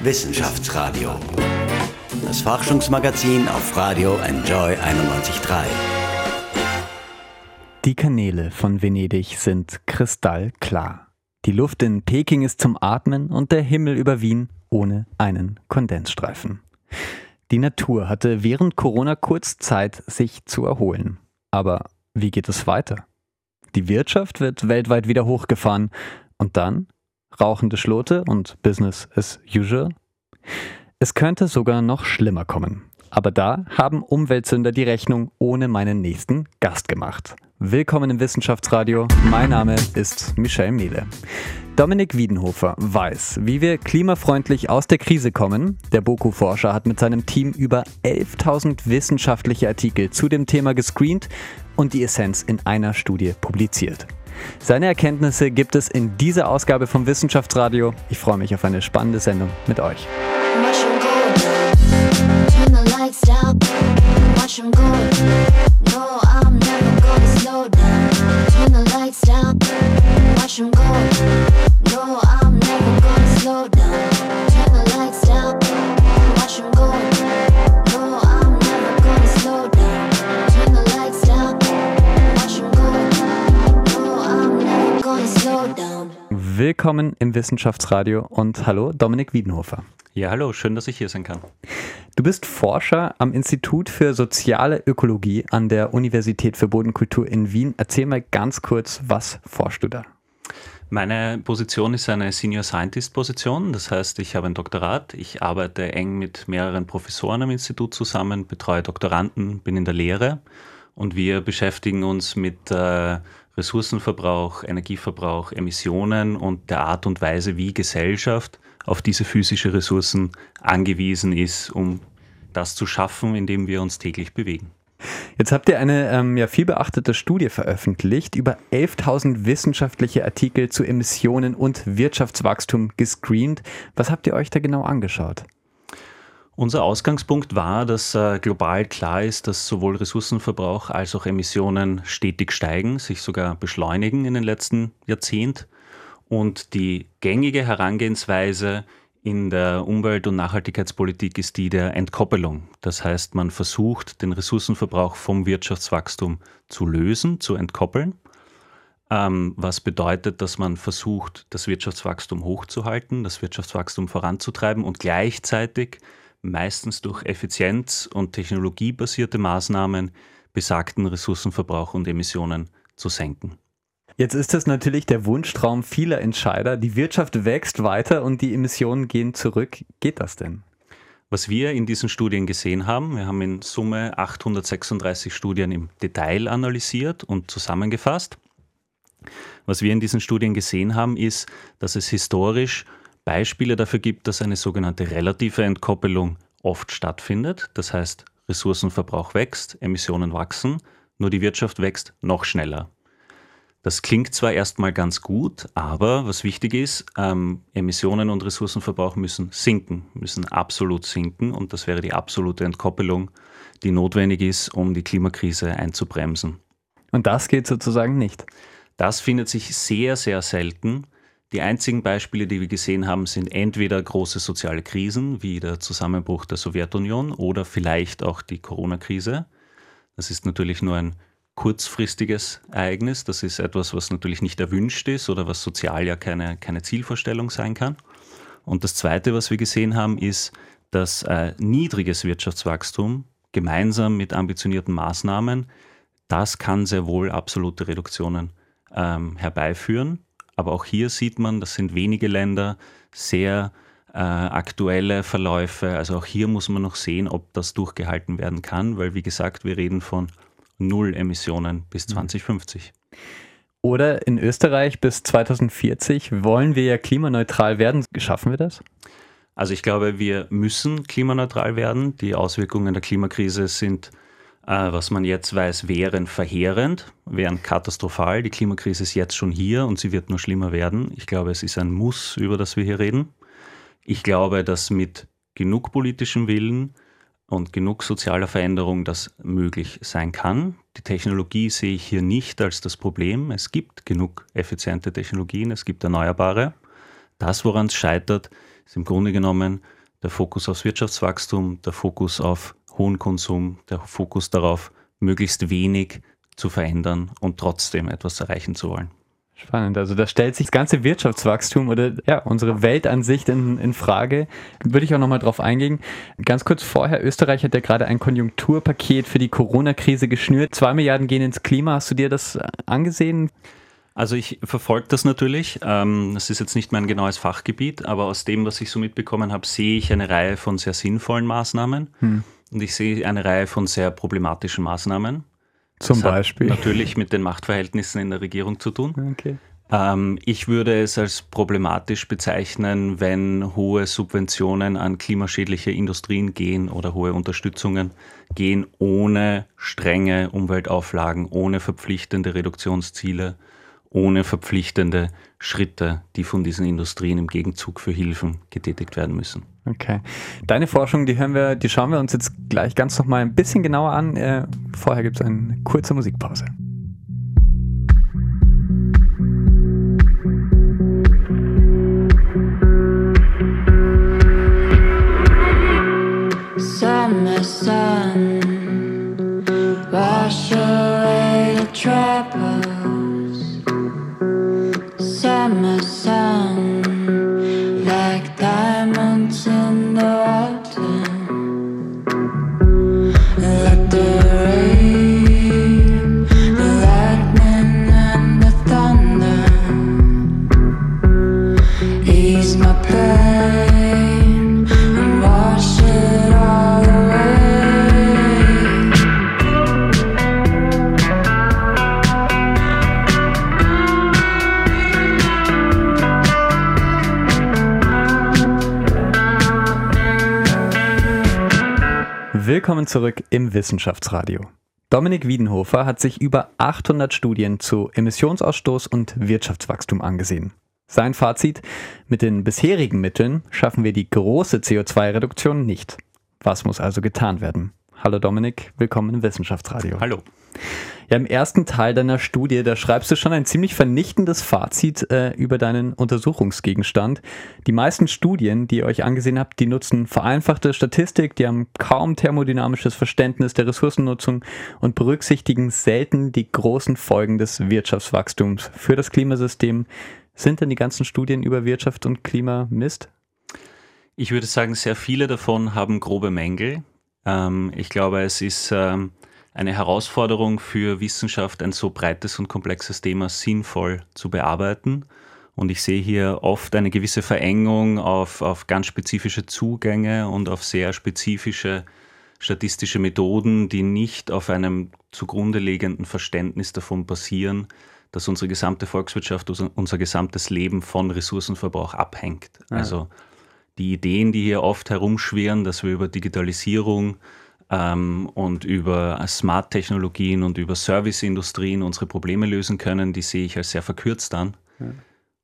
Wissenschaftsradio. Das Forschungsmagazin auf Radio Enjoy 91.3. Die Kanäle von Venedig sind kristallklar. Die Luft in Peking ist zum Atmen und der Himmel über Wien ohne einen Kondensstreifen. Die Natur hatte während Corona kurz Zeit, sich zu erholen. Aber wie geht es weiter? Die Wirtschaft wird weltweit wieder hochgefahren und dann rauchende Schlote und Business as usual? Es könnte sogar noch schlimmer kommen. Aber da haben Umweltsünder die Rechnung ohne meinen nächsten Gast gemacht. Willkommen im Wissenschaftsradio. Mein Name ist Michel Mehle. Dominik Wiedenhofer weiß, wie wir klimafreundlich aus der Krise kommen. Der Boku-Forscher hat mit seinem Team über 11.000 wissenschaftliche Artikel zu dem Thema gescreent und die Essenz in einer Studie publiziert. Seine Erkenntnisse gibt es in dieser Ausgabe vom Wissenschaftsradio. Ich freue mich auf eine spannende Sendung mit euch. Willkommen im Wissenschaftsradio und hallo Dominik Wiedenhofer. Ja, hallo, schön, dass ich hier sein kann. Du bist Forscher am Institut für soziale Ökologie an der Universität für Bodenkultur in Wien. Erzähl mal ganz kurz, was forschst du da? Meine Position ist eine Senior Scientist Position, das heißt, ich habe ein Doktorat, ich arbeite eng mit mehreren Professoren am Institut zusammen, betreue Doktoranden, bin in der Lehre und wir beschäftigen uns mit äh, Ressourcenverbrauch, Energieverbrauch, Emissionen und der Art und Weise, wie Gesellschaft auf diese physischen Ressourcen angewiesen ist, um das zu schaffen, indem wir uns täglich bewegen. Jetzt habt ihr eine ähm, ja, viel beachtete Studie veröffentlicht, über 11.000 wissenschaftliche Artikel zu Emissionen und Wirtschaftswachstum gescreent. Was habt ihr euch da genau angeschaut? Unser Ausgangspunkt war, dass äh, global klar ist, dass sowohl Ressourcenverbrauch als auch Emissionen stetig steigen, sich sogar beschleunigen in den letzten Jahrzehnten. Und die gängige Herangehensweise in der Umwelt- und Nachhaltigkeitspolitik ist die der Entkoppelung. Das heißt, man versucht, den Ressourcenverbrauch vom Wirtschaftswachstum zu lösen, zu entkoppeln. Ähm, was bedeutet, dass man versucht, das Wirtschaftswachstum hochzuhalten, das Wirtschaftswachstum voranzutreiben und gleichzeitig meistens durch effizienz- und technologiebasierte Maßnahmen besagten Ressourcenverbrauch und Emissionen zu senken. Jetzt ist das natürlich der Wunschtraum vieler Entscheider. Die Wirtschaft wächst weiter und die Emissionen gehen zurück. Geht das denn? Was wir in diesen Studien gesehen haben, wir haben in Summe 836 Studien im Detail analysiert und zusammengefasst. Was wir in diesen Studien gesehen haben, ist, dass es historisch Beispiele dafür gibt, dass eine sogenannte relative Entkoppelung oft stattfindet. Das heißt, Ressourcenverbrauch wächst, Emissionen wachsen, nur die Wirtschaft wächst noch schneller. Das klingt zwar erstmal ganz gut, aber was wichtig ist, ähm, Emissionen und Ressourcenverbrauch müssen sinken, müssen absolut sinken und das wäre die absolute Entkoppelung, die notwendig ist, um die Klimakrise einzubremsen. Und das geht sozusagen nicht. Das findet sich sehr, sehr selten. Die einzigen Beispiele, die wir gesehen haben, sind entweder große soziale Krisen wie der Zusammenbruch der Sowjetunion oder vielleicht auch die Corona-Krise. Das ist natürlich nur ein kurzfristiges Ereignis. Das ist etwas, was natürlich nicht erwünscht ist oder was sozial ja keine, keine Zielvorstellung sein kann. Und das Zweite, was wir gesehen haben, ist, dass äh, niedriges Wirtschaftswachstum gemeinsam mit ambitionierten Maßnahmen, das kann sehr wohl absolute Reduktionen ähm, herbeiführen. Aber auch hier sieht man, das sind wenige Länder, sehr äh, aktuelle Verläufe. Also auch hier muss man noch sehen, ob das durchgehalten werden kann, weil wie gesagt, wir reden von Null Emissionen bis 2050. Mhm. Oder in Österreich bis 2040 wollen wir ja klimaneutral werden. Schaffen wir das? Also ich glaube, wir müssen klimaneutral werden. Die Auswirkungen der Klimakrise sind was man jetzt weiß, wären verheerend, wären katastrophal. Die Klimakrise ist jetzt schon hier und sie wird nur schlimmer werden. Ich glaube, es ist ein Muss, über das wir hier reden. Ich glaube, dass mit genug politischem Willen und genug sozialer Veränderung das möglich sein kann. Die Technologie sehe ich hier nicht als das Problem. Es gibt genug effiziente Technologien, es gibt erneuerbare. Das, woran es scheitert, ist im Grunde genommen der Fokus aufs Wirtschaftswachstum, der Fokus auf hohen Konsum, der Fokus darauf, möglichst wenig zu verändern und trotzdem etwas erreichen zu wollen. Spannend. Also da stellt sich das ganze Wirtschaftswachstum oder ja, unsere Weltansicht in, in Frage. Würde ich auch nochmal drauf eingehen. Ganz kurz vorher, Österreich hat ja gerade ein Konjunkturpaket für die Corona-Krise geschnürt. Zwei Milliarden gehen ins Klima. Hast du dir das angesehen? Also ich verfolge das natürlich. Ähm, das ist jetzt nicht mein genaues Fachgebiet, aber aus dem, was ich so mitbekommen habe, sehe ich eine Reihe von sehr sinnvollen Maßnahmen hm. Und ich sehe eine Reihe von sehr problematischen Maßnahmen. Zum das Beispiel. natürlich mit den Machtverhältnissen in der Regierung zu tun. Okay. Ähm, ich würde es als problematisch bezeichnen, wenn hohe Subventionen an klimaschädliche Industrien gehen oder hohe Unterstützungen gehen ohne strenge Umweltauflagen, ohne verpflichtende Reduktionsziele, ohne verpflichtende Schritte, die von diesen Industrien im Gegenzug für Hilfen getätigt werden müssen. Okay. Deine Forschung, die hören wir, die schauen wir uns jetzt gleich ganz noch mal ein bisschen genauer an. Äh, vorher gibt es eine kurze Musikpause. Summer sun, wash away the troubles. Zurück im Wissenschaftsradio. Dominik Wiedenhofer hat sich über 800 Studien zu Emissionsausstoß und Wirtschaftswachstum angesehen. Sein Fazit, mit den bisherigen Mitteln schaffen wir die große CO2-Reduktion nicht. Was muss also getan werden? Hallo Dominik, willkommen im Wissenschaftsradio. Hallo. Ja, im ersten Teil deiner Studie, da schreibst du schon ein ziemlich vernichtendes Fazit äh, über deinen Untersuchungsgegenstand. Die meisten Studien, die ihr euch angesehen habt, die nutzen vereinfachte Statistik, die haben kaum thermodynamisches Verständnis der Ressourcennutzung und berücksichtigen selten die großen Folgen des Wirtschaftswachstums für das Klimasystem. Sind denn die ganzen Studien über Wirtschaft und Klima Mist? Ich würde sagen, sehr viele davon haben grobe Mängel. Ähm, ich glaube, es ist ähm, eine Herausforderung für Wissenschaft, ein so breites und komplexes Thema sinnvoll zu bearbeiten. Und ich sehe hier oft eine gewisse Verengung auf, auf ganz spezifische Zugänge und auf sehr spezifische statistische Methoden, die nicht auf einem zugrunde liegenden Verständnis davon basieren, dass unsere gesamte Volkswirtschaft, unser, unser gesamtes Leben von Ressourcenverbrauch abhängt. Ja. Also die Ideen, die hier oft herumschwirren, dass wir über Digitalisierung ähm, und über Smart-Technologien und über Serviceindustrien unsere Probleme lösen können, die sehe ich als sehr verkürzt an, Ja.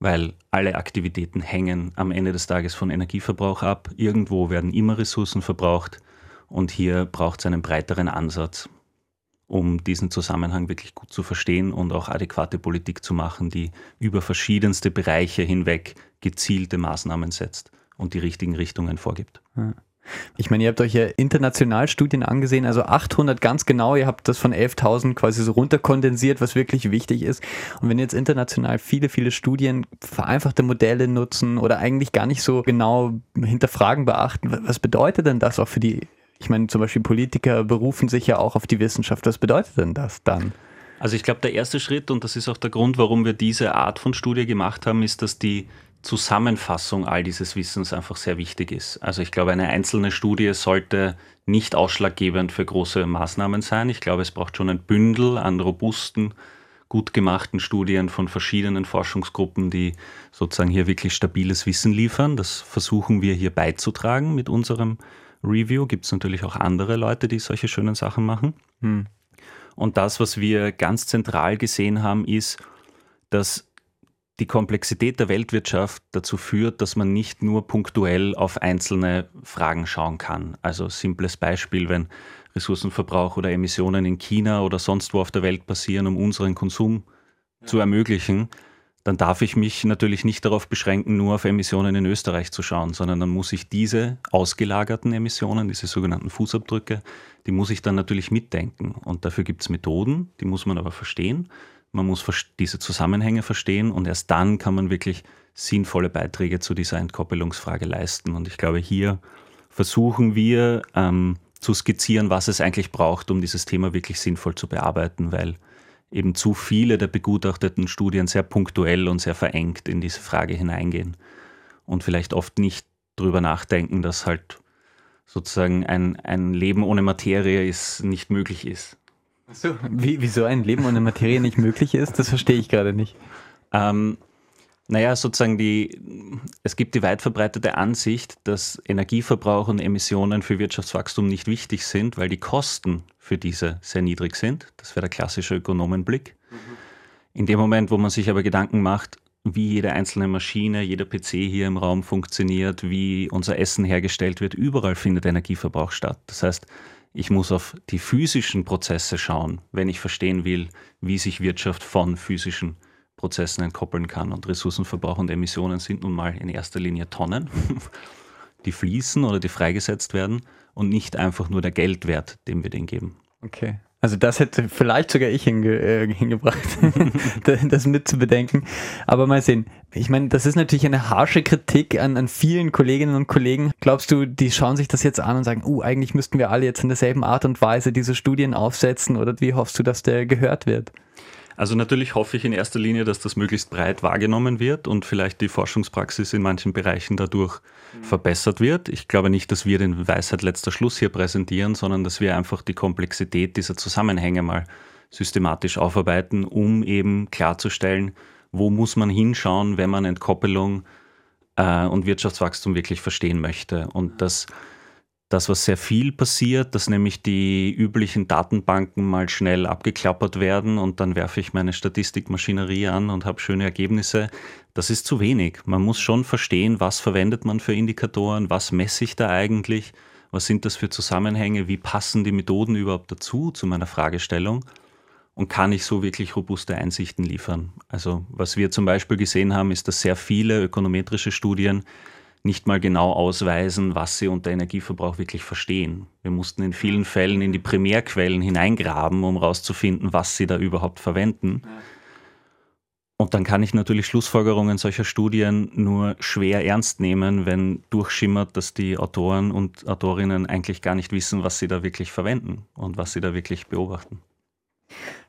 weil alle Aktivitäten hängen am Ende des Tages von Energieverbrauch ab. Irgendwo werden immer Ressourcen verbraucht und hier braucht es einen breiteren Ansatz, um diesen Zusammenhang wirklich gut zu verstehen und auch adäquate Politik zu machen, die über verschiedenste Bereiche hinweg gezielte Maßnahmen setzt und die richtigen Richtungen vorgibt. Ich meine, ihr habt euch ja international Studien angesehen, also 800 ganz genau, ihr habt das von 11.000 quasi so runterkondensiert, was wirklich wichtig ist. Und wenn jetzt international viele, viele Studien vereinfachte Modelle nutzen oder eigentlich gar nicht so genau hinterfragen, beachten, wa- was bedeutet denn das auch für die, ich meine, zum Beispiel Politiker berufen sich ja auch auf die Wissenschaft, was bedeutet denn das dann? Also ich glaube, der erste Schritt, und das ist auch der Grund, warum wir diese Art von Studie gemacht haben, ist, dass die Zusammenfassung all dieses Wissens einfach sehr wichtig ist. Also ich glaube, eine einzelne Studie sollte nicht ausschlaggebend für große Maßnahmen sein. Ich glaube, es braucht schon ein Bündel an robusten, gut gemachten Studien von verschiedenen Forschungsgruppen, die sozusagen hier wirklich stabiles Wissen liefern. Das versuchen wir hier beizutragen mit unserem Review. Gibt es natürlich auch andere Leute, die solche schönen Sachen machen. Hm. Und das, was wir ganz zentral gesehen haben, ist, dass die Komplexität der Weltwirtschaft dazu führt, dass man nicht nur punktuell auf einzelne Fragen schauen kann. Also simples Beispiel, wenn Ressourcenverbrauch oder Emissionen in China oder sonst wo auf der Welt passieren, um unseren Konsum zu ermöglichen, dann darf ich mich natürlich nicht darauf beschränken, nur auf Emissionen in Österreich zu schauen, sondern dann muss ich diese ausgelagerten Emissionen, diese sogenannten Fußabdrücke, die muss ich dann natürlich mitdenken. Und dafür gibt es Methoden, die muss man aber verstehen. Man muss diese Zusammenhänge verstehen und erst dann kann man wirklich sinnvolle Beiträge zu dieser Entkoppelungsfrage leisten. Und ich glaube, hier versuchen wir ähm, zu skizzieren, was es eigentlich braucht, um dieses Thema wirklich sinnvoll zu bearbeiten, weil eben zu viele der begutachteten Studien sehr punktuell und sehr verengt in diese Frage hineingehen und vielleicht oft nicht drüber nachdenken, dass halt sozusagen ein, ein Leben ohne Materie ist, nicht möglich ist. So, wie, wieso ein Leben ohne Materie nicht möglich ist, das verstehe ich gerade nicht. Ähm, naja, sozusagen die, es gibt die weit verbreitete Ansicht, dass Energieverbrauch und Emissionen für Wirtschaftswachstum nicht wichtig sind, weil die Kosten für diese sehr niedrig sind. Das wäre der klassische Ökonomenblick. Mhm. In dem Moment, wo man sich aber Gedanken macht, wie jede einzelne Maschine, jeder PC hier im Raum funktioniert, wie unser Essen hergestellt wird, überall findet Energieverbrauch statt. Das heißt, ich muss auf die physischen Prozesse schauen, wenn ich verstehen will, wie sich Wirtschaft von physischen Prozessen entkoppeln kann. Und Ressourcenverbrauch und Emissionen sind nun mal in erster Linie Tonnen, die fließen oder die freigesetzt werden und nicht einfach nur der Geldwert, den wir denen geben. Okay. Also das hätte vielleicht sogar ich hinge äh, hingebracht, das mit zu bedenken. Aber mal sehen. Ich meine, das ist natürlich eine harsche Kritik an, an vielen Kolleginnen und Kollegen. Glaubst du, die schauen sich das jetzt an und sagen, uh, eigentlich müssten wir alle jetzt in derselben Art und Weise diese Studien aufsetzen? Oder wie hoffst du, dass der gehört wird? Also natürlich hoffe ich in erster Linie, dass das möglichst breit wahrgenommen wird und vielleicht die Forschungspraxis in manchen Bereichen dadurch mhm. verbessert wird. Ich glaube nicht, dass wir den Weisheit letzter Schluss hier präsentieren, sondern dass wir einfach die Komplexität dieser Zusammenhänge mal systematisch aufarbeiten, um eben klarzustellen, wo muss man hinschauen, wenn man Entkoppelung äh, und Wirtschaftswachstum wirklich verstehen möchte. Und das das, was sehr viel passiert, dass nämlich die üblichen Datenbanken mal schnell abgeklappert werden und dann werfe ich meine Statistikmaschinerie an und habe schöne Ergebnisse. Das ist zu wenig. Man muss schon verstehen, was verwendet man für Indikatoren, was messe ich da eigentlich, was sind das für Zusammenhänge, wie passen die Methoden überhaupt dazu zu meiner Fragestellung und kann ich so wirklich robuste Einsichten liefern. Also was wir zum Beispiel gesehen haben, ist, dass sehr viele ökonometrische Studien nicht mal genau ausweisen, was sie unter Energieverbrauch wirklich verstehen. Wir mussten in vielen Fällen in die Primärquellen hineingraben, um herauszufinden, was sie da überhaupt verwenden. Und dann kann ich natürlich Schlussfolgerungen solcher Studien nur schwer ernst nehmen, wenn durchschimmert, dass die Autoren und Autorinnen eigentlich gar nicht wissen, was sie da wirklich verwenden und was sie da wirklich beobachten.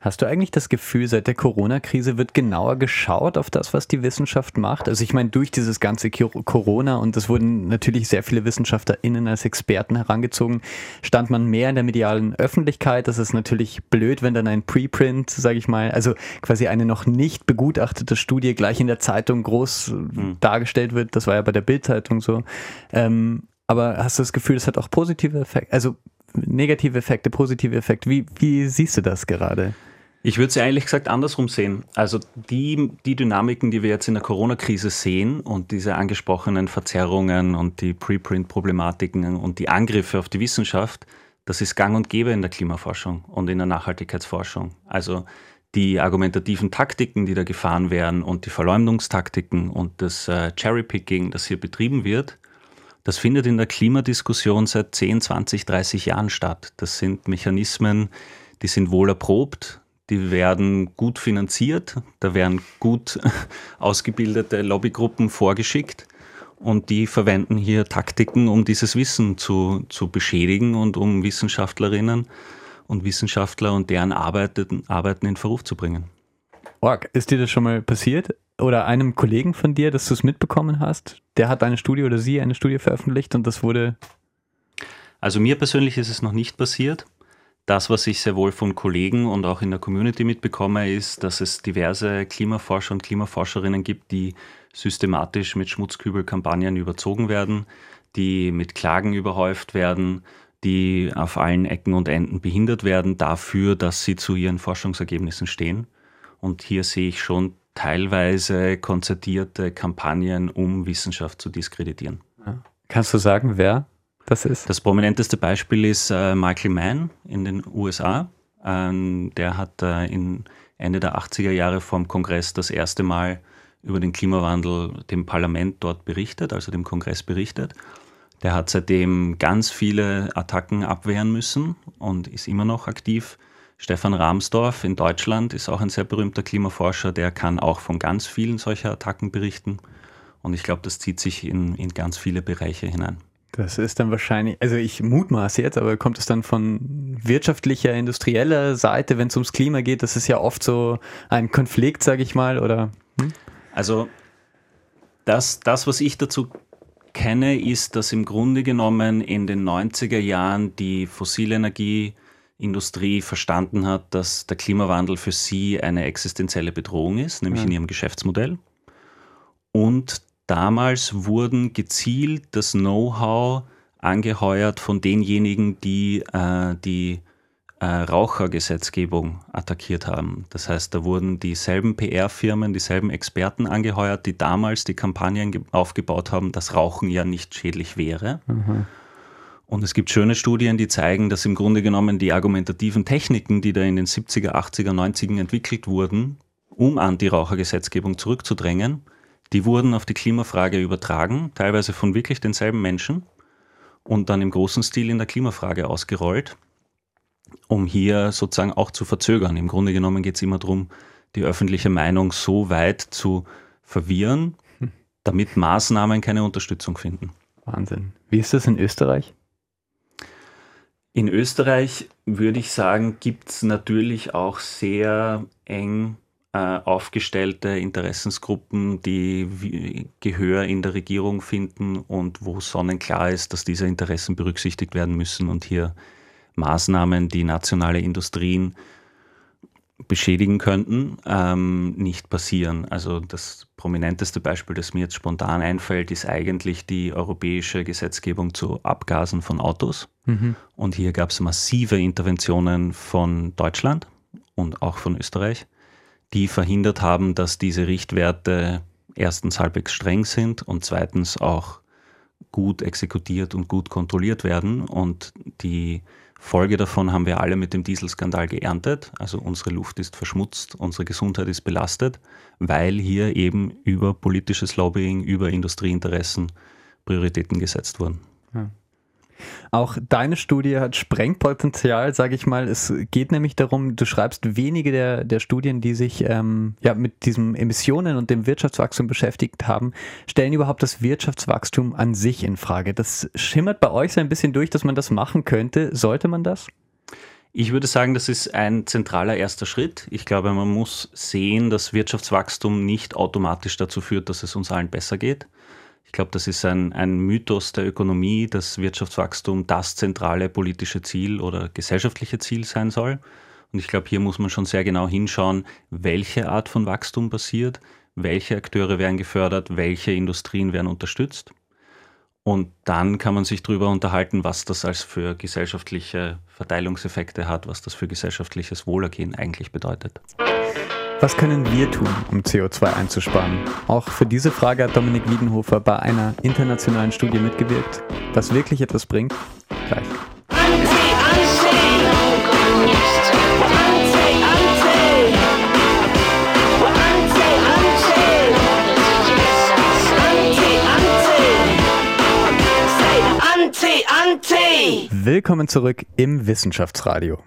Hast du eigentlich das Gefühl, seit der Corona-Krise wird genauer geschaut auf das, was die Wissenschaft macht? Also ich meine, durch dieses ganze Corona und es wurden natürlich sehr viele WissenschaftlerInnen als Experten herangezogen, stand man mehr in der medialen Öffentlichkeit. Das ist natürlich blöd, wenn dann ein Preprint, sage ich mal, also quasi eine noch nicht begutachtete Studie gleich in der Zeitung groß mhm. dargestellt wird. Das war ja bei der Bildzeitung so. Ähm, aber hast du das Gefühl, es hat auch positive Effekte? Also negative Effekte, positive Effekte. Wie, wie siehst du das gerade? Ich würde es ehrlich gesagt andersrum sehen. Also die, die Dynamiken, die wir jetzt in der Corona-Krise sehen und diese angesprochenen Verzerrungen und die Preprint-Problematiken und die Angriffe auf die Wissenschaft, das ist gang und gäbe in der Klimaforschung und in der Nachhaltigkeitsforschung. Also die argumentativen Taktiken, die da gefahren werden und die Verleumdungstaktiken und das äh, Cherrypicking, das hier betrieben wird, das findet in der Klimadiskussion seit 10, 20, 30 Jahren statt. Das sind Mechanismen, die sind wohl erprobt, die werden gut finanziert, da werden gut ausgebildete Lobbygruppen vorgeschickt und die verwenden hier Taktiken, um dieses Wissen zu, zu beschädigen und um Wissenschaftlerinnen und Wissenschaftler und deren Arbeiten, Arbeiten in Verruf zu bringen. Org, ist dir das schon mal passiert? Oder einem Kollegen von dir, dass du es mitbekommen hast? Der hat eine Studie oder sie eine Studie veröffentlicht und das wurde. Also mir persönlich ist es noch nicht passiert. Das, was ich sehr wohl von Kollegen und auch in der Community mitbekomme, ist, dass es diverse Klimaforscher und Klimaforscherinnen gibt, die systematisch mit Schmutzkübelkampagnen überzogen werden, die mit Klagen überhäuft werden, die auf allen Ecken und Enden behindert werden dafür, dass sie zu ihren Forschungsergebnissen stehen. Und hier sehe ich schon teilweise konzertierte Kampagnen, um Wissenschaft zu diskreditieren. Kannst du sagen, wer das ist? Das prominenteste Beispiel ist äh, Michael Mann in den USA. Ähm, der hat äh, in Ende der 80er Jahre vom Kongress das erste Mal über den Klimawandel dem Parlament dort berichtet, also dem Kongress berichtet. Der hat seitdem ganz viele Attacken abwehren müssen und ist immer noch aktiv. Stefan Rahmsdorf in Deutschland ist auch ein sehr berühmter Klimaforscher, der kann auch von ganz vielen solcher Attacken berichten. Und ich glaube, das zieht sich in, in ganz viele Bereiche hinein. Das ist dann wahrscheinlich, also ich mutmaße jetzt, aber kommt es dann von wirtschaftlicher, industrieller Seite, wenn es ums Klima geht? Das ist ja oft so ein Konflikt, sage ich mal, oder? Hm? Also das, das, was ich dazu kenne, ist, dass im Grunde genommen in den 90er Jahren die fossile Energieindustrie verstanden hat, dass der Klimawandel für sie eine existenzielle Bedrohung ist, nämlich ja. in ihrem Geschäftsmodell. Und damals wurden gezielt das Know-how angeheuert von denjenigen, die äh, die äh, Rauchergesetzgebung attackiert haben. Das heißt, da wurden dieselben PR-Firmen, dieselben Experten angeheuert, die damals die Kampagnen aufgebaut haben, dass Rauchen ja nicht schädlich wäre. Mhm. Und es gibt schöne Studien, die zeigen, dass im Grunde genommen die argumentativen Techniken, die da in den 70er, 80er, 90er entwickelt wurden, um an die Rauchergesetzgebung zurückzudrängen, die wurden auf die Klimafrage übertragen, teilweise von wirklich denselben Menschen und dann im großen Stil in der Klimafrage ausgerollt, um hier sozusagen auch zu verzögern. Im Grunde genommen geht es immer darum, die öffentliche Meinung so weit zu verwirren, damit Maßnahmen keine Unterstützung finden. Wahnsinn. Wie ist das in Österreich? In Österreich würde ich sagen, gibt es natürlich auch sehr eng äh, aufgestellte Interessensgruppen, die Gehör in der Regierung finden und wo sonnenklar ist, dass diese Interessen berücksichtigt werden müssen und hier Maßnahmen, die nationale Industrien beschädigen könnten, ähm, nicht passieren. Also das prominenteste Beispiel, das mir jetzt spontan einfällt, ist eigentlich die europäische Gesetzgebung zu Abgasen von Autos. Mhm. Und hier gab es massive Interventionen von Deutschland und auch von Österreich die verhindert haben, dass diese Richtwerte erstens halbwegs streng sind und zweitens auch gut exekutiert und gut kontrolliert werden. Und die Folge davon haben wir alle mit dem Dieselskandal geerntet. Also unsere Luft ist verschmutzt, unsere Gesundheit ist belastet, weil hier eben über politisches Lobbying, über Industrieinteressen Prioritäten gesetzt wurden. Auch deine Studie hat Sprengpotenzial, sage ich mal. Es geht nämlich darum, du schreibst wenige der, der Studien, die sich ähm, ja, mit diesen Emissionen und dem Wirtschaftswachstum beschäftigt haben, stellen überhaupt das Wirtschaftswachstum an sich in Frage. Das schimmert bei euch so ein bisschen durch, dass man das machen könnte. Sollte man das? Ich würde sagen, das ist ein zentraler erster Schritt. Ich glaube, man muss sehen, dass Wirtschaftswachstum nicht automatisch dazu führt, dass es uns allen besser geht. Glaube, das ist ein, ein Mythos der Ökonomie, dass Wirtschaftswachstum das zentrale politische Ziel oder gesellschaftliche Ziel sein soll. Und ich glaube, hier muss man schon sehr genau hinschauen, welche Art von Wachstum passiert, welche Akteure werden gefördert, welche Industrien werden unterstützt. Und dann kann man sich darüber unterhalten, was das als für gesellschaftliche Verteilungseffekte hat, was das für gesellschaftliches Wohlergehen eigentlich bedeutet. Was können wir tun, um CO2 einzusparen? Auch für diese Frage hat Dominik Wiedenhofer bei einer internationalen Studie mitgewirkt. Was wirklich etwas bringt? Gleich. Willkommen zurück im Wissenschaftsradio.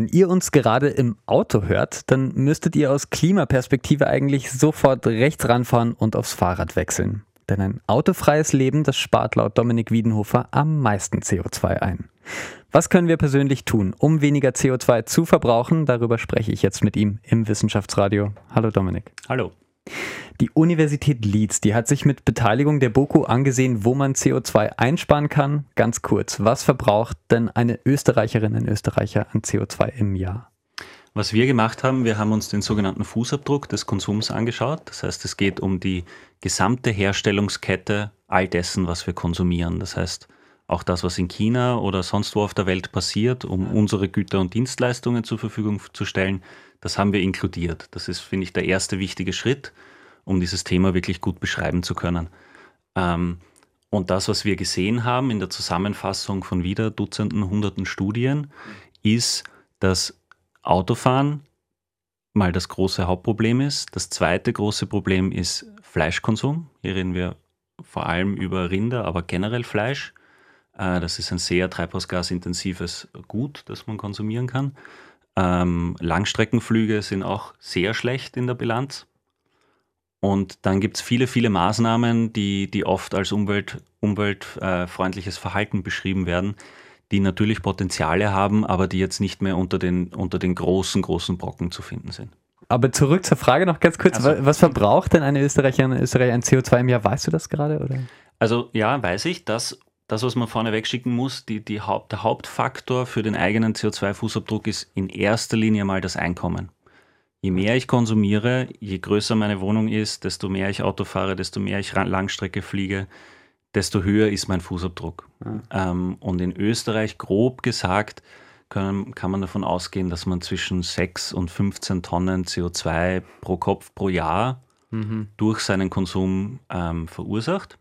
Wenn ihr uns gerade im Auto hört, dann müsstet ihr aus Klimaperspektive eigentlich sofort rechts ranfahren und aufs Fahrrad wechseln. Denn ein autofreies Leben, das spart laut Dominik Wiedenhofer am meisten CO2 ein. Was können wir persönlich tun, um weniger CO2 zu verbrauchen? Darüber spreche ich jetzt mit ihm im Wissenschaftsradio. Hallo Dominik. Hallo. Die Universität Leeds, die hat sich mit Beteiligung der BOKU angesehen, wo man CO2 einsparen kann. Ganz kurz, was verbraucht denn eine Österreicherin, ein Österreicher an CO2 im Jahr? Was wir gemacht haben, wir haben uns den sogenannten Fußabdruck des Konsums angeschaut. Das heißt, es geht um die gesamte Herstellungskette all dessen, was wir konsumieren. Das heißt, auch das, was in China oder sonst wo auf der Welt passiert, um unsere Güter und Dienstleistungen zur Verfügung zu stellen, das haben wir inkludiert. Das ist, finde ich, der erste wichtige Schritt um dieses Thema wirklich gut beschreiben zu können. Ähm, und das, was wir gesehen haben in der Zusammenfassung von wieder Dutzenden, Hunderten Studien, ist, dass Autofahren mal das große Hauptproblem ist. Das zweite große Problem ist Fleischkonsum. Hier reden wir vor allem über Rinder, aber generell Fleisch. Äh, das ist ein sehr treibhausgasintensives Gut, das man konsumieren kann. Ähm, Langstreckenflüge sind auch sehr schlecht in der Bilanz. Und dann gibt es viele, viele Maßnahmen, die, die oft als umwelt, umweltfreundliches Verhalten beschrieben werden, die natürlich Potenziale haben, aber die jetzt nicht mehr unter den, unter den großen, großen Brocken zu finden sind. Aber zurück zur Frage noch ganz kurz. Also, was verbraucht denn eine Österreicherin, Österreicher an CO2 im Jahr? Weißt du das gerade? Oder? Also ja, weiß ich. Das, das was man vorne wegschicken muss, die, die Haupt, der Hauptfaktor für den eigenen CO2-Fußabdruck ist in erster Linie mal das Einkommen. Je mehr ich konsumiere, je größer meine Wohnung ist, desto mehr ich Auto fahre, desto mehr ich Langstrecke fliege, desto höher ist mein Fußabdruck. Ja. Ähm, und in Österreich, grob gesagt, können, kann man davon ausgehen, dass man zwischen 6 und 15 Tonnen CO2 pro Kopf pro Jahr mhm. durch seinen Konsum ähm, verursacht.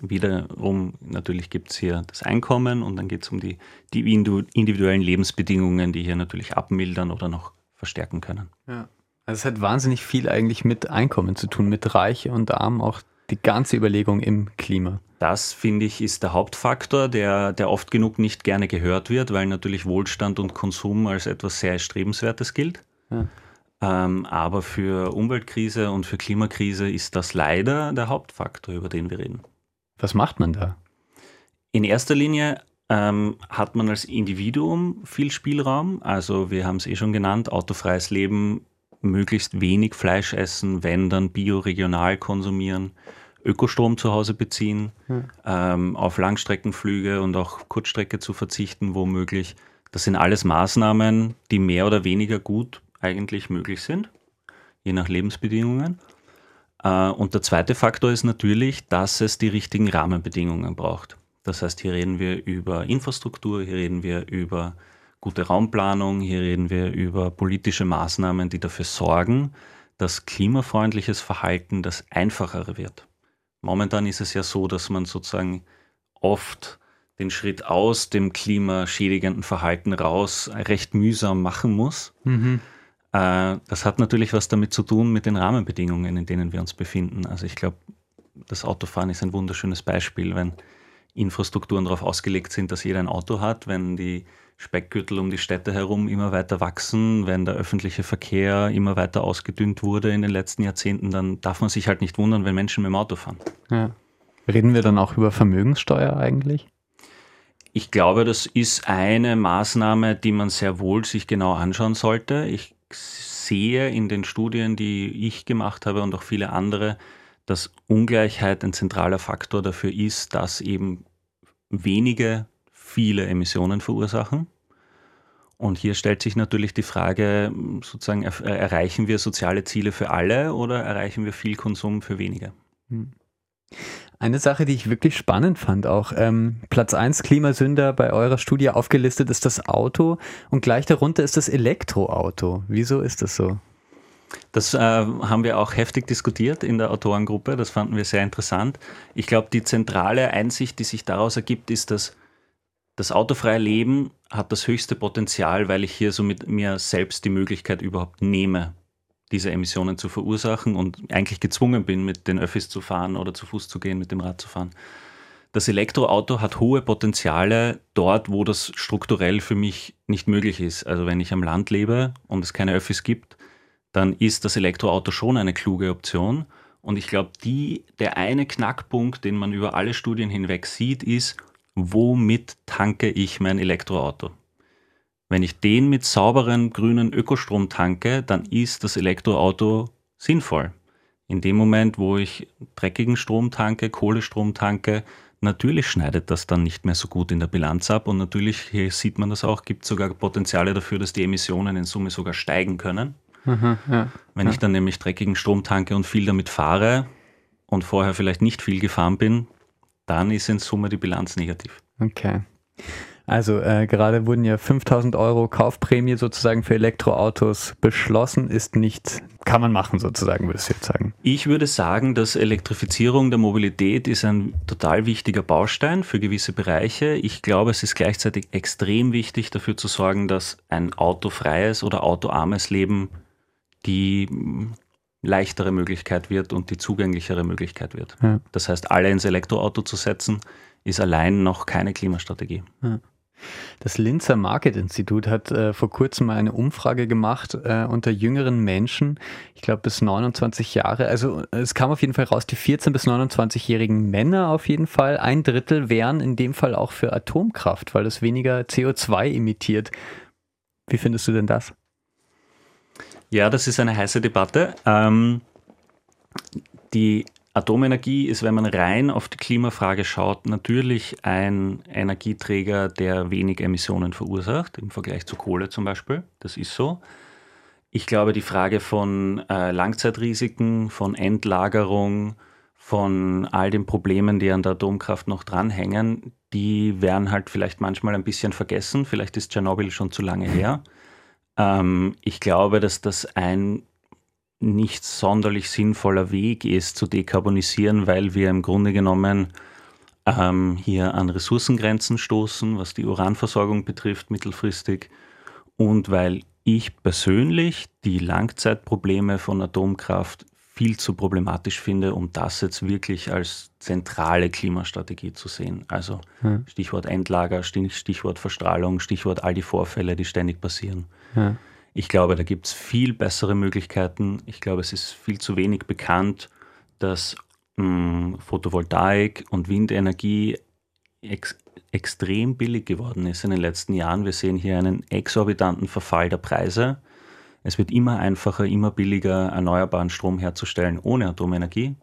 Wiederum, natürlich gibt es hier das Einkommen und dann geht es um die, die individuellen Lebensbedingungen, die hier natürlich abmildern oder noch verstärken können. Ja. Also es hat wahnsinnig viel eigentlich mit Einkommen zu tun, mit Reich und Arm auch die ganze Überlegung im Klima. Das, finde ich, ist der Hauptfaktor, der, der oft genug nicht gerne gehört wird, weil natürlich Wohlstand und Konsum als etwas sehr Erstrebenswertes gilt. Ja. Ähm, aber für Umweltkrise und für Klimakrise ist das leider der Hauptfaktor, über den wir reden. Was macht man da? In erster Linie ähm, hat man als Individuum viel Spielraum. Also wir haben es eh schon genannt, autofreies Leben, möglichst wenig Fleisch essen, wenn dann bioregional konsumieren Ökostrom zu Hause beziehen, hm. ähm, auf Langstreckenflüge und auch Kurzstrecke zu verzichten, womöglich. Das sind alles Maßnahmen, die mehr oder weniger gut eigentlich möglich sind, je nach Lebensbedingungen. Äh, und der zweite Faktor ist natürlich, dass es die richtigen Rahmenbedingungen braucht. Das heißt, hier reden wir über Infrastruktur, hier reden wir über gute Raumplanung, hier reden wir über politische Maßnahmen, die dafür sorgen, dass klimafreundliches Verhalten das Einfachere wird. Momentan ist es ja so, dass man sozusagen oft den Schritt aus dem klimaschädigenden Verhalten raus recht mühsam machen muss. Mhm. Äh, das hat natürlich was damit zu tun mit den Rahmenbedingungen, in denen wir uns befinden. Also ich glaube, das Autofahren ist ein wunderschönes Beispiel, wenn Infrastrukturen darauf ausgelegt sind, dass jeder ein Auto hat, wenn die Speckgürtel um die Städte herum immer weiter wachsen, wenn der öffentliche Verkehr immer weiter ausgedünnt wurde in den letzten Jahrzehnten, dann darf man sich halt nicht wundern, wenn Menschen mit dem Auto fahren. Ja. Reden wir dann auch über Vermögenssteuer eigentlich? Ich glaube, das ist eine Maßnahme, die man sehr wohl sich genau anschauen sollte. Ich sehe in den Studien, die ich gemacht habe und auch viele andere, dass Ungleichheit ein zentraler Faktor dafür ist, dass eben wenige viele Emissionen verursachen. Und hier stellt sich natürlich die Frage, sozusagen, erreichen wir soziale Ziele für alle oder erreichen wir viel Konsum für wenige? Hm. Eine Sache, die ich wirklich spannend fand, auch ähm, Platz 1 Klimasünder bei eurer Studie aufgelistet ist das Auto und gleich darunter ist das Elektroauto. Wieso ist das so? Das äh, haben wir auch heftig diskutiert in der Autorengruppe. Das fanden wir sehr interessant. Ich glaube, die zentrale Einsicht, die sich daraus ergibt, ist, dass das autofreie Leben hat das höchste Potenzial, weil ich hier somit mir selbst die Möglichkeit überhaupt nehme, diese Emissionen zu verursachen und eigentlich gezwungen bin, mit den Öffis zu fahren oder zu Fuß zu gehen, mit dem Rad zu fahren. Das Elektroauto hat hohe Potenziale dort, wo das strukturell für mich nicht möglich ist. Also wenn ich am Land lebe und es keine Öffis gibt, dann ist das Elektroauto schon eine kluge Option. Und ich glaube, der eine Knackpunkt, den man über alle Studien hinweg sieht, ist, womit tanke ich mein Elektroauto? Wenn ich den mit sauberen grünen Ökostrom tanke, dann ist das Elektroauto sinnvoll. In dem Moment, wo ich dreckigen Strom tanke, Kohlestrom tanke, natürlich schneidet das dann nicht mehr so gut in der Bilanz ab und natürlich, hier sieht man das auch, gibt es sogar Potenziale dafür, dass die Emissionen in Summe sogar steigen können. Mhm, ja, Wenn ja. ich dann nämlich dreckigen Strom tanke und viel damit fahre und vorher vielleicht nicht viel gefahren bin, dann ist in Summe die Bilanz negativ. Okay. Also äh, gerade wurden ja 5000 Euro Kaufprämie sozusagen für Elektroautos beschlossen, ist nicht, kann man machen sozusagen, würdest du jetzt sagen? Ich würde sagen, dass Elektrifizierung der Mobilität ist ein total wichtiger Baustein für gewisse Bereiche. Ich glaube, es ist gleichzeitig extrem wichtig dafür zu sorgen, dass ein autofreies oder autoarmes Leben die leichtere Möglichkeit wird und die zugänglichere Möglichkeit wird. Ja. Das heißt, alle ins Elektroauto zu setzen, ist allein noch keine Klimastrategie. Ja. Das Linzer Market Institut hat äh, vor kurzem mal eine Umfrage gemacht äh, unter jüngeren Menschen, ich glaube bis 29 Jahre. Also es kam auf jeden Fall raus, die 14- bis 29-jährigen Männer auf jeden Fall. Ein Drittel wären in dem Fall auch für Atomkraft, weil es weniger CO2 emittiert. Wie findest du denn das? Ja, das ist eine heiße Debatte. Ähm, die Atomenergie ist, wenn man rein auf die Klimafrage schaut, natürlich ein Energieträger, der wenig Emissionen verursacht, im Vergleich zu Kohle zum Beispiel. Das ist so. Ich glaube, die Frage von äh, Langzeitrisiken, von Endlagerung, von all den Problemen, die an der Atomkraft noch dranhängen, die werden halt vielleicht manchmal ein bisschen vergessen. Vielleicht ist Tschernobyl schon zu lange her. Ähm, ich glaube, dass das ein nicht sonderlich sinnvoller Weg ist, zu dekarbonisieren, weil wir im Grunde genommen ähm, hier an Ressourcengrenzen stoßen, was die Uranversorgung betrifft, mittelfristig. Und weil ich persönlich die Langzeitprobleme von Atomkraft viel zu problematisch finde, um das jetzt wirklich als zentrale Klimastrategie zu sehen. Also. Stichwort Endlager, Stichwort Verstrahlung, Stichwort all die Vorfälle, die ständig passieren. Ich glaube, da gibt es viel bessere Möglichkeiten. Ich glaube, es ist viel zu wenig bekannt, dass mh, hm, Photovoltaik und Windenergie ex extrem billig geworden ist in den letzten Jahren. Wir sehen hier einen exorbitanten Verfall der Preise. Es wird immer einfacher, immer billiger, erneuerbaren Strom herzustellen ohne Atomenergie.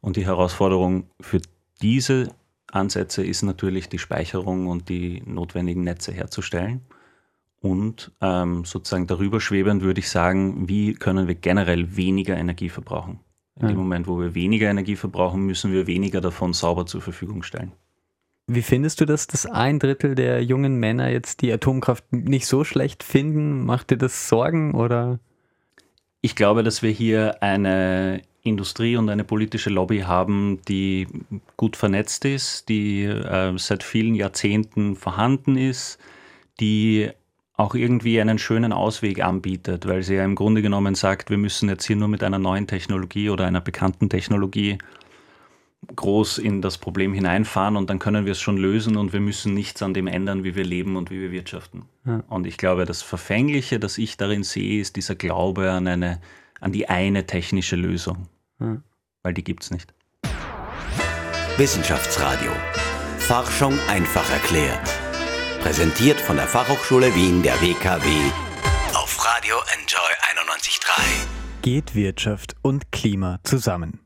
Und die Herausforderung für diese Ansätze ist natürlich die Speicherung und die notwendigen Netze herzustellen. Und ähm, sozusagen darüber schwebend würde ich sagen, wie können wir generell weniger Energie verbrauchen? In dem Moment, wo wir weniger Energie verbrauchen, müssen wir weniger davon sauber zur Verfügung stellen. Wie findest du das, dass ein Drittel der jungen Männer jetzt die Atomkraft nicht so schlecht finden? Macht dir das Sorgen oder? Ich glaube, dass wir hier eine Industrie und eine politische Lobby haben, die gut vernetzt ist, die äh, seit vielen Jahrzehnten vorhanden ist, die auch irgendwie einen schönen Ausweg anbietet, weil sie ja im Grunde genommen sagt, wir müssen jetzt hier nur mit einer neuen Technologie oder einer bekannten Technologie groß in das Problem hineinfahren und dann können wir es schon lösen und wir müssen nichts an dem ändern, wie wir leben und wie wir wirtschaften. Ja. Und ich glaube, das Verfängliche, das ich darin sehe, ist dieser Glaube an eine, an die eine technische Lösung. Ja. Weil die gibt es nicht. Wissenschaftsradio. Forschung einfach erklärt. Präsentiert von der Fachhochschule Wien der WKW auf Radio Enjoy 91.3. Geht Wirtschaft und Klima zusammen?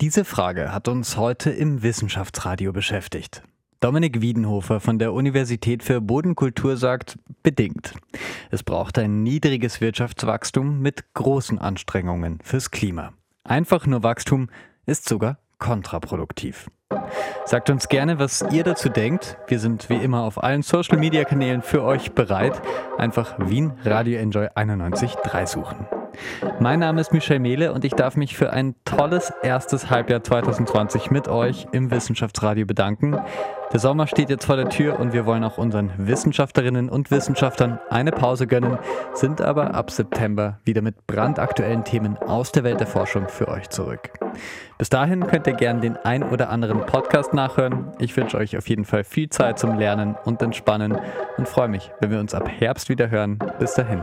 Diese Frage hat uns heute im Wissenschaftsradio beschäftigt. Dominik Wiedenhofer von der Universität für Bodenkultur sagt, bedingt. Es braucht ein niedriges Wirtschaftswachstum mit großen Anstrengungen fürs Klima. Einfach nur Wachstum ist sogar kontraproduktiv. Sagt uns gerne, was ihr dazu denkt. Wir sind wie immer auf allen Social Media Kanälen für euch bereit. Einfach Wien Radio Enjoy 91.3 suchen. Mein Name ist Michel Mehle und ich darf mich für ein tolles erstes Halbjahr 2020 mit euch im Wissenschaftsradio bedanken. Der Sommer steht jetzt vor der Tür und wir wollen auch unseren Wissenschaftlerinnen und Wissenschaftlern eine Pause gönnen, sind aber ab September wieder mit brandaktuellen Themen aus der Welt der Forschung für euch zurück. Bis dahin könnt ihr gerne den ein oder anderen Podcast nachhören. Ich wünsche euch auf jeden Fall viel Zeit zum Lernen und Entspannen und freue mich, wenn wir uns ab Herbst wieder hören. Bis dahin